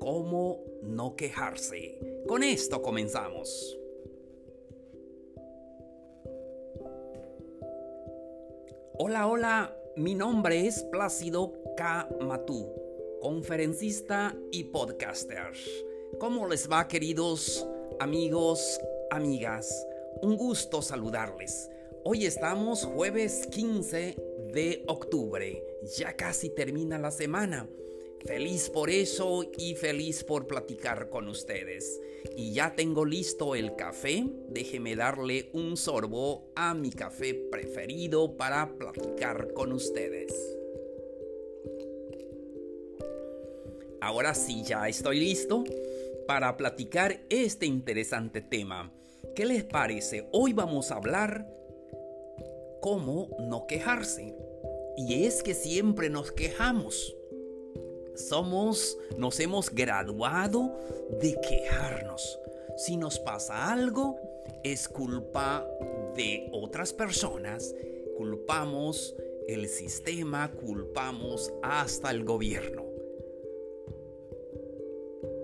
¿Cómo no quejarse? Con esto comenzamos. Hola, hola, mi nombre es Plácido K. Matú, conferencista y podcaster. ¿Cómo les va, queridos amigos, amigas? Un gusto saludarles. Hoy estamos jueves 15 de octubre. Ya casi termina la semana. Feliz por eso y feliz por platicar con ustedes. Y ya tengo listo el café. Déjeme darle un sorbo a mi café preferido para platicar con ustedes. Ahora sí, ya estoy listo para platicar este interesante tema. ¿Qué les parece? Hoy vamos a hablar cómo no quejarse. Y es que siempre nos quejamos. Somos, nos hemos graduado de quejarnos. Si nos pasa algo, es culpa de otras personas. Culpamos el sistema, culpamos hasta el gobierno.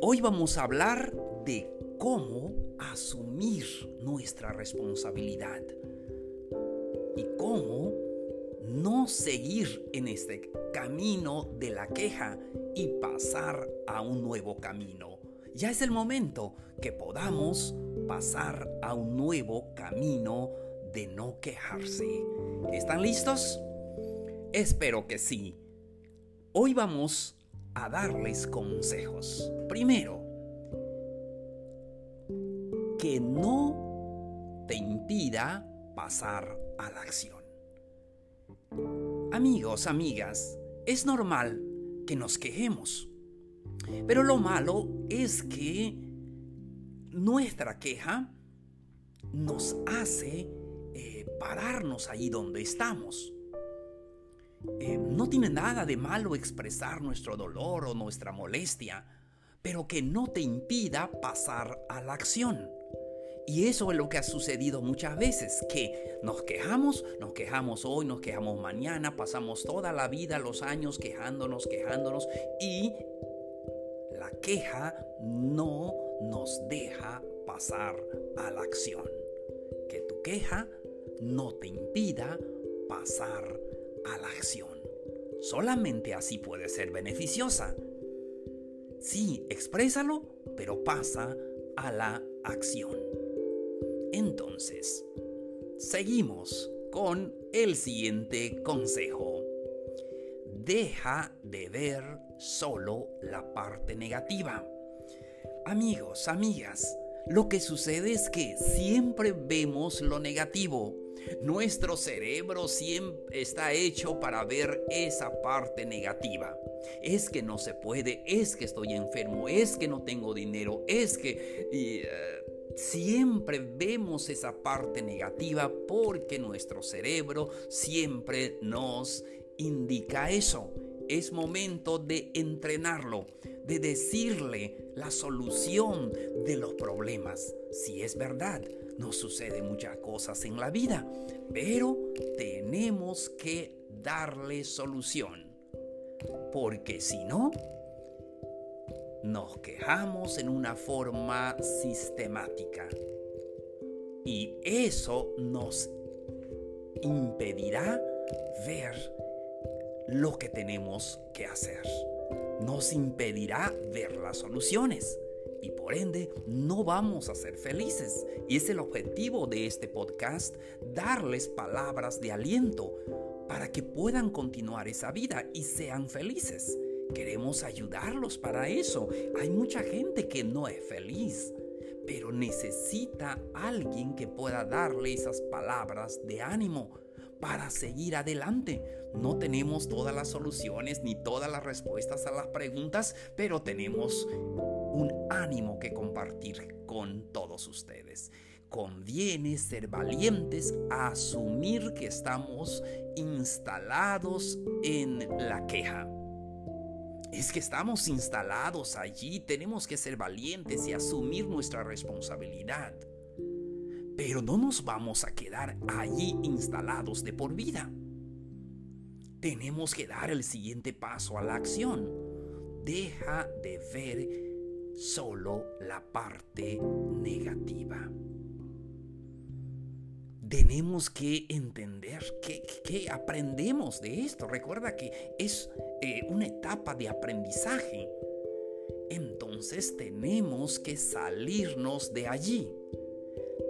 Hoy vamos a hablar de cómo asumir nuestra responsabilidad y cómo no seguir en este camino de la queja y pasar a un nuevo camino. Ya es el momento que podamos pasar a un nuevo camino de no quejarse. ¿Están listos? Espero que sí. Hoy vamos a darles consejos. Primero, que no te impida pasar a la acción. Amigos, amigas, es normal que nos quejemos. Pero lo malo es que nuestra queja nos hace eh, pararnos ahí donde estamos. Eh, no tiene nada de malo expresar nuestro dolor o nuestra molestia, pero que no te impida pasar a la acción. Y eso es lo que ha sucedido muchas veces, que nos quejamos, nos quejamos hoy, nos quejamos mañana, pasamos toda la vida, los años quejándonos, quejándonos y la queja no nos deja pasar a la acción. Que tu queja no te impida pasar a la acción. Solamente así puede ser beneficiosa. Sí, exprésalo, pero pasa a la acción. Entonces, seguimos con el siguiente consejo. Deja de ver solo la parte negativa. Amigos, amigas, lo que sucede es que siempre vemos lo negativo. Nuestro cerebro siempre está hecho para ver esa parte negativa. Es que no se puede, es que estoy enfermo, es que no tengo dinero, es que... Eh, siempre vemos esa parte negativa porque nuestro cerebro siempre nos indica eso. Es momento de entrenarlo, de decirle la solución de los problemas. Si es verdad, nos sucede muchas cosas en la vida, pero tenemos que darle solución. Porque si no, nos quejamos en una forma sistemática. Y eso nos impedirá ver lo que tenemos que hacer. Nos impedirá ver las soluciones. Y por ende no vamos a ser felices. Y es el objetivo de este podcast, darles palabras de aliento para que puedan continuar esa vida y sean felices. Queremos ayudarlos para eso. Hay mucha gente que no es feliz, pero necesita alguien que pueda darle esas palabras de ánimo para seguir adelante. No tenemos todas las soluciones ni todas las respuestas a las preguntas, pero tenemos un ánimo que compartir con todos ustedes. Conviene ser valientes a asumir que estamos instalados en la queja. Es que estamos instalados allí, tenemos que ser valientes y asumir nuestra responsabilidad. Pero no nos vamos a quedar allí instalados de por vida. Tenemos que dar el siguiente paso a la acción. Deja de ver solo la parte negativa tenemos que entender que, aprendemos de esto. Recuerda que es eh, una etapa de aprendizaje. Entonces tenemos que salirnos de allí.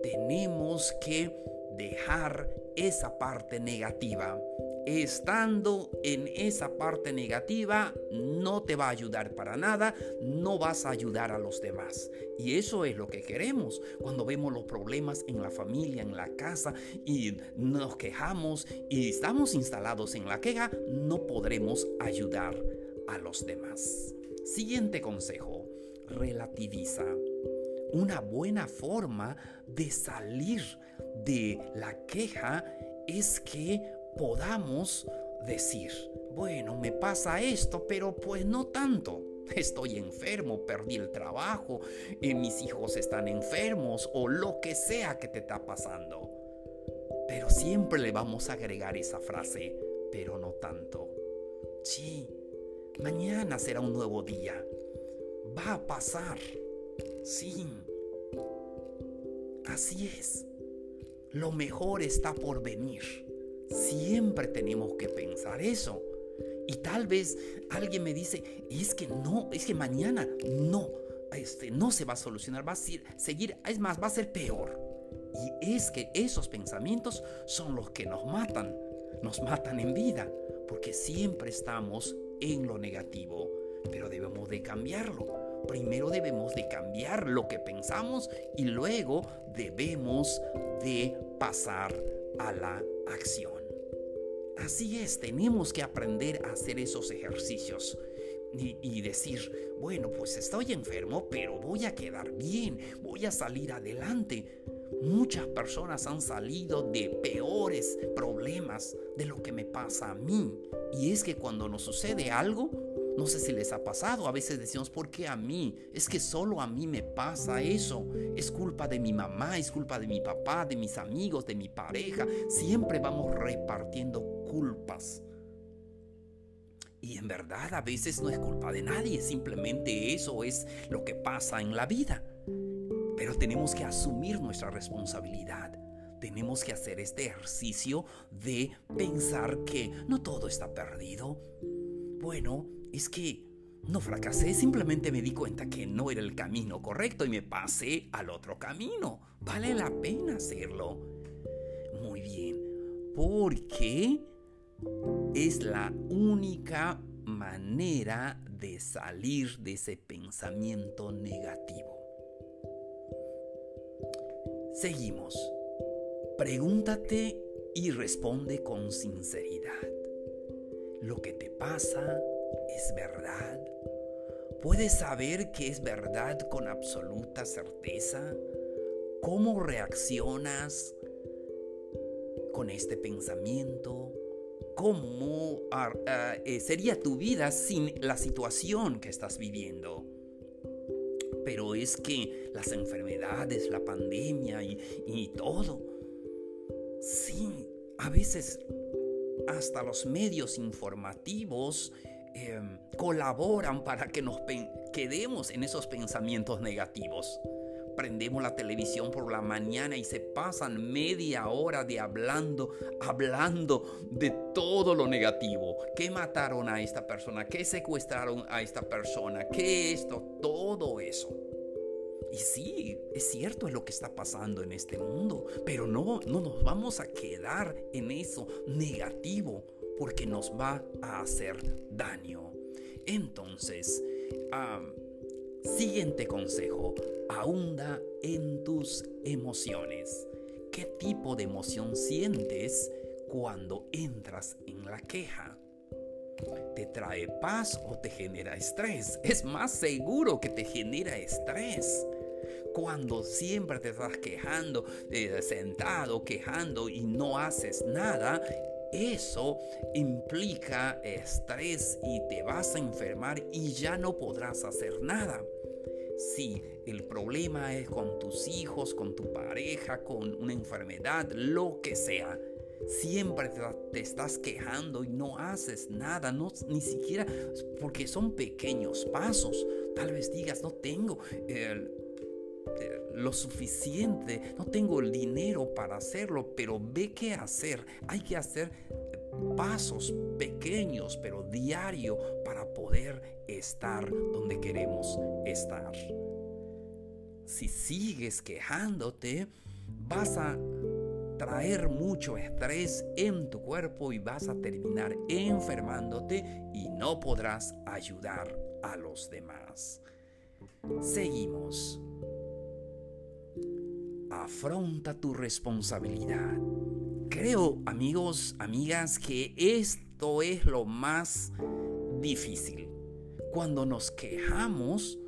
Tenemos que dejar esa parte negativa estando en esa parte negativa no te va a ayudar para nada, no vas a ayudar a los demás. Y eso es lo que queremos cuando vemos los problemas en la familia, en la casa y nos quejamos y estamos instalados en la queja, no podremos ayudar a los demás. Siguiente consejo, relativiza. Una buena forma de salir de la queja es que podamos decir, bueno, me pasa esto, pero pues no tanto. Estoy enfermo, perdí el trabajo, eh, mis hijos están enfermos o lo que sea que te está pasando. Pero siempre le vamos a agregar esa frase, pero no tanto. Sí, mañana será un nuevo día. Va a pasar. Sí. Así es. Lo mejor está por venir. Siempre tenemos que pensar eso. Y tal vez alguien me dice, es que no, es que mañana no, este, no se va a solucionar, va a seguir, es más, va a ser peor. Y es que esos pensamientos son los que nos matan, nos matan en vida, porque siempre estamos en lo negativo, pero debemos de cambiarlo. Primero debemos de cambiar lo que pensamos y luego debemos de pasar a la acción. Así es, tenemos que aprender a hacer esos ejercicios. Y, decir, bueno, pues estoy enfermo, pero voy a quedar bien, voy a salir adelante. Muchas personas han salido de peores problemas de lo que me pasa a mí. Y es que cuando nos sucede algo, no sé si les ha pasado, a veces decimos, ¿por qué a mí? Es que solo a mí me pasa eso. Es culpa de mi mamá, es culpa de mi papá, de mis amigos, de mi pareja. Siempre vamos repartiendo culpas. Y en verdad a veces no es culpa de nadie, simplemente eso es lo que pasa en la vida. Pero tenemos que asumir nuestra responsabilidad. Tenemos que hacer este ejercicio de pensar que no todo está perdido. Bueno, es que no fracasé, simplemente me di cuenta que no era el camino correcto y me pasé al otro camino. Vale la pena hacerlo. Muy bien, porque es la única manera de salir de ese pensamiento negativo. Seguimos. Pregúntate y responde con sinceridad. ¿Lo que te pasa ¿Es verdad? ¿Puedes saber que es verdad con absoluta certeza? ¿Cómo reaccionas con este pensamiento? ¿Cómo ah, ah, eh, sería tu vida sin la situación que estás viviendo? Pero es que las enfermedades, la pandemia y, y todo, sí, a veces hasta los medios informativos Em, colaboran para que nos quedemos en esos pensamientos negativos. Prendemos la televisión por la mañana y se pasan media hora de hablando, hablando de todo lo negativo. Que mataron a esta persona, que secuestraron a esta persona, que esto, todo eso. Y sí, es cierto es lo que está pasando en este mundo, pero no, no nos vamos a quedar en eso negativo porque nos va a hacer daño. Entonces, siguiente consejo, ahonda en tus emociones. ¿Qué tipo de emoción sientes cuando entras en la queja? ¿Te trae paz o te genera estrés? Es más seguro que te genera estrés. Cuando siempre te estás quejando, eh, sentado, quejando y no haces nada, eso implica estrés y te vas a enfermar y ya no podrás hacer nada. Si el problema es con tus hijos, con tu pareja, con una enfermedad, lo que sea, siempre te, estás quejando y no haces nada, no, ni siquiera porque son pequeños pasos. Tal vez digas, no tengo eh, lo suficiente, no tengo el dinero para hacerlo, pero ve qué hacer. Hay que hacer pasos pequeños, pero diario, para poder estar donde queremos estar. Si sigues quejándote, vas a traer mucho estrés en tu cuerpo y vas a terminar enfermándote y no podrás ayudar a los demás. Seguimos. Afronta tu responsabilidad. Creo, amigos, amigas, que esto es lo más difícil. Cuando nos quejamos,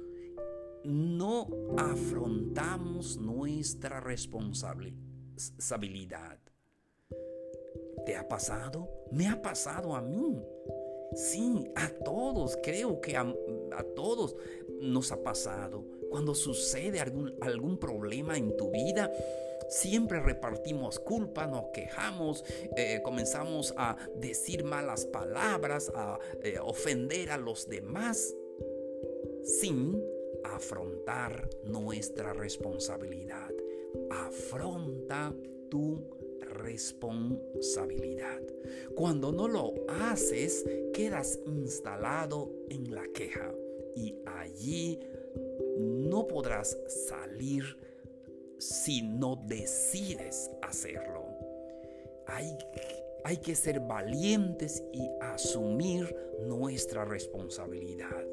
no afrontamos nuestra responsabilidad. ¿Te ha pasado? Me ha pasado a mí. Sí, a todos, creo que a, todos nos ha pasado. Cuando sucede algún, algún problema en tu vida, siempre repartimos culpa, nos quejamos, eh, comenzamos a decir malas palabras, a eh, ofender a los demás, sin afrontar nuestra responsabilidad. Afronta tu responsabilidad. Cuando no lo haces, quedas instalado en la queja y allí no podrás salir si no decides hacerlo. Hay, hay que ser valientes y asumir nuestra responsabilidad.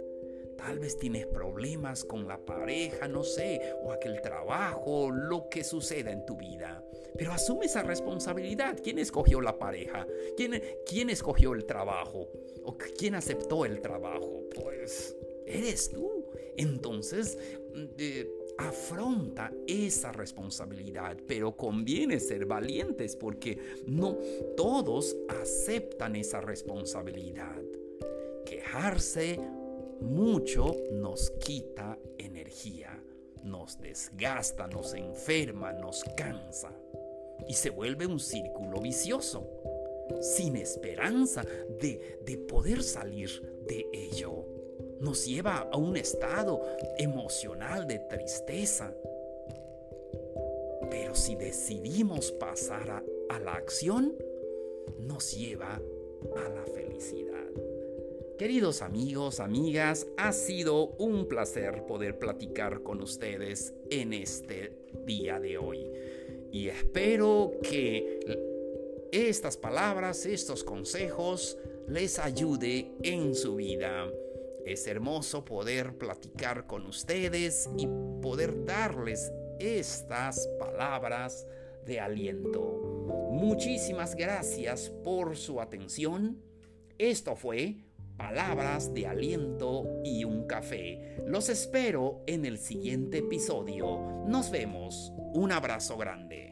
Tal vez tienes problemas con la pareja, no sé, o aquel trabajo, lo que suceda en tu vida. Pero asume esa responsabilidad. ¿Quién escogió la pareja? ¿Quién, quién escogió el trabajo? ¿O quién aceptó el trabajo? Pues eres tú. Entonces, afronta esa responsabilidad, pero conviene ser valientes porque no todos aceptan esa responsabilidad. Quejarse mucho nos quita energía, nos desgasta, nos enferma, nos cansa y se vuelve un círculo vicioso, sin esperanza de, de poder salir de ello. Nos lleva a un estado emocional de tristeza. Pero si decidimos pasar a, la acción, nos lleva a la felicidad. Queridos amigos, amigas, ha sido un placer poder platicar con ustedes en este día de hoy. Y espero que estas palabras, estos consejos les ayude en su vida. Es hermoso poder platicar con ustedes y poder darles estas palabras de aliento. Muchísimas gracias por su atención. Esto fue palabras de aliento y un café. Los espero en el siguiente episodio. Nos vemos. Un abrazo grande.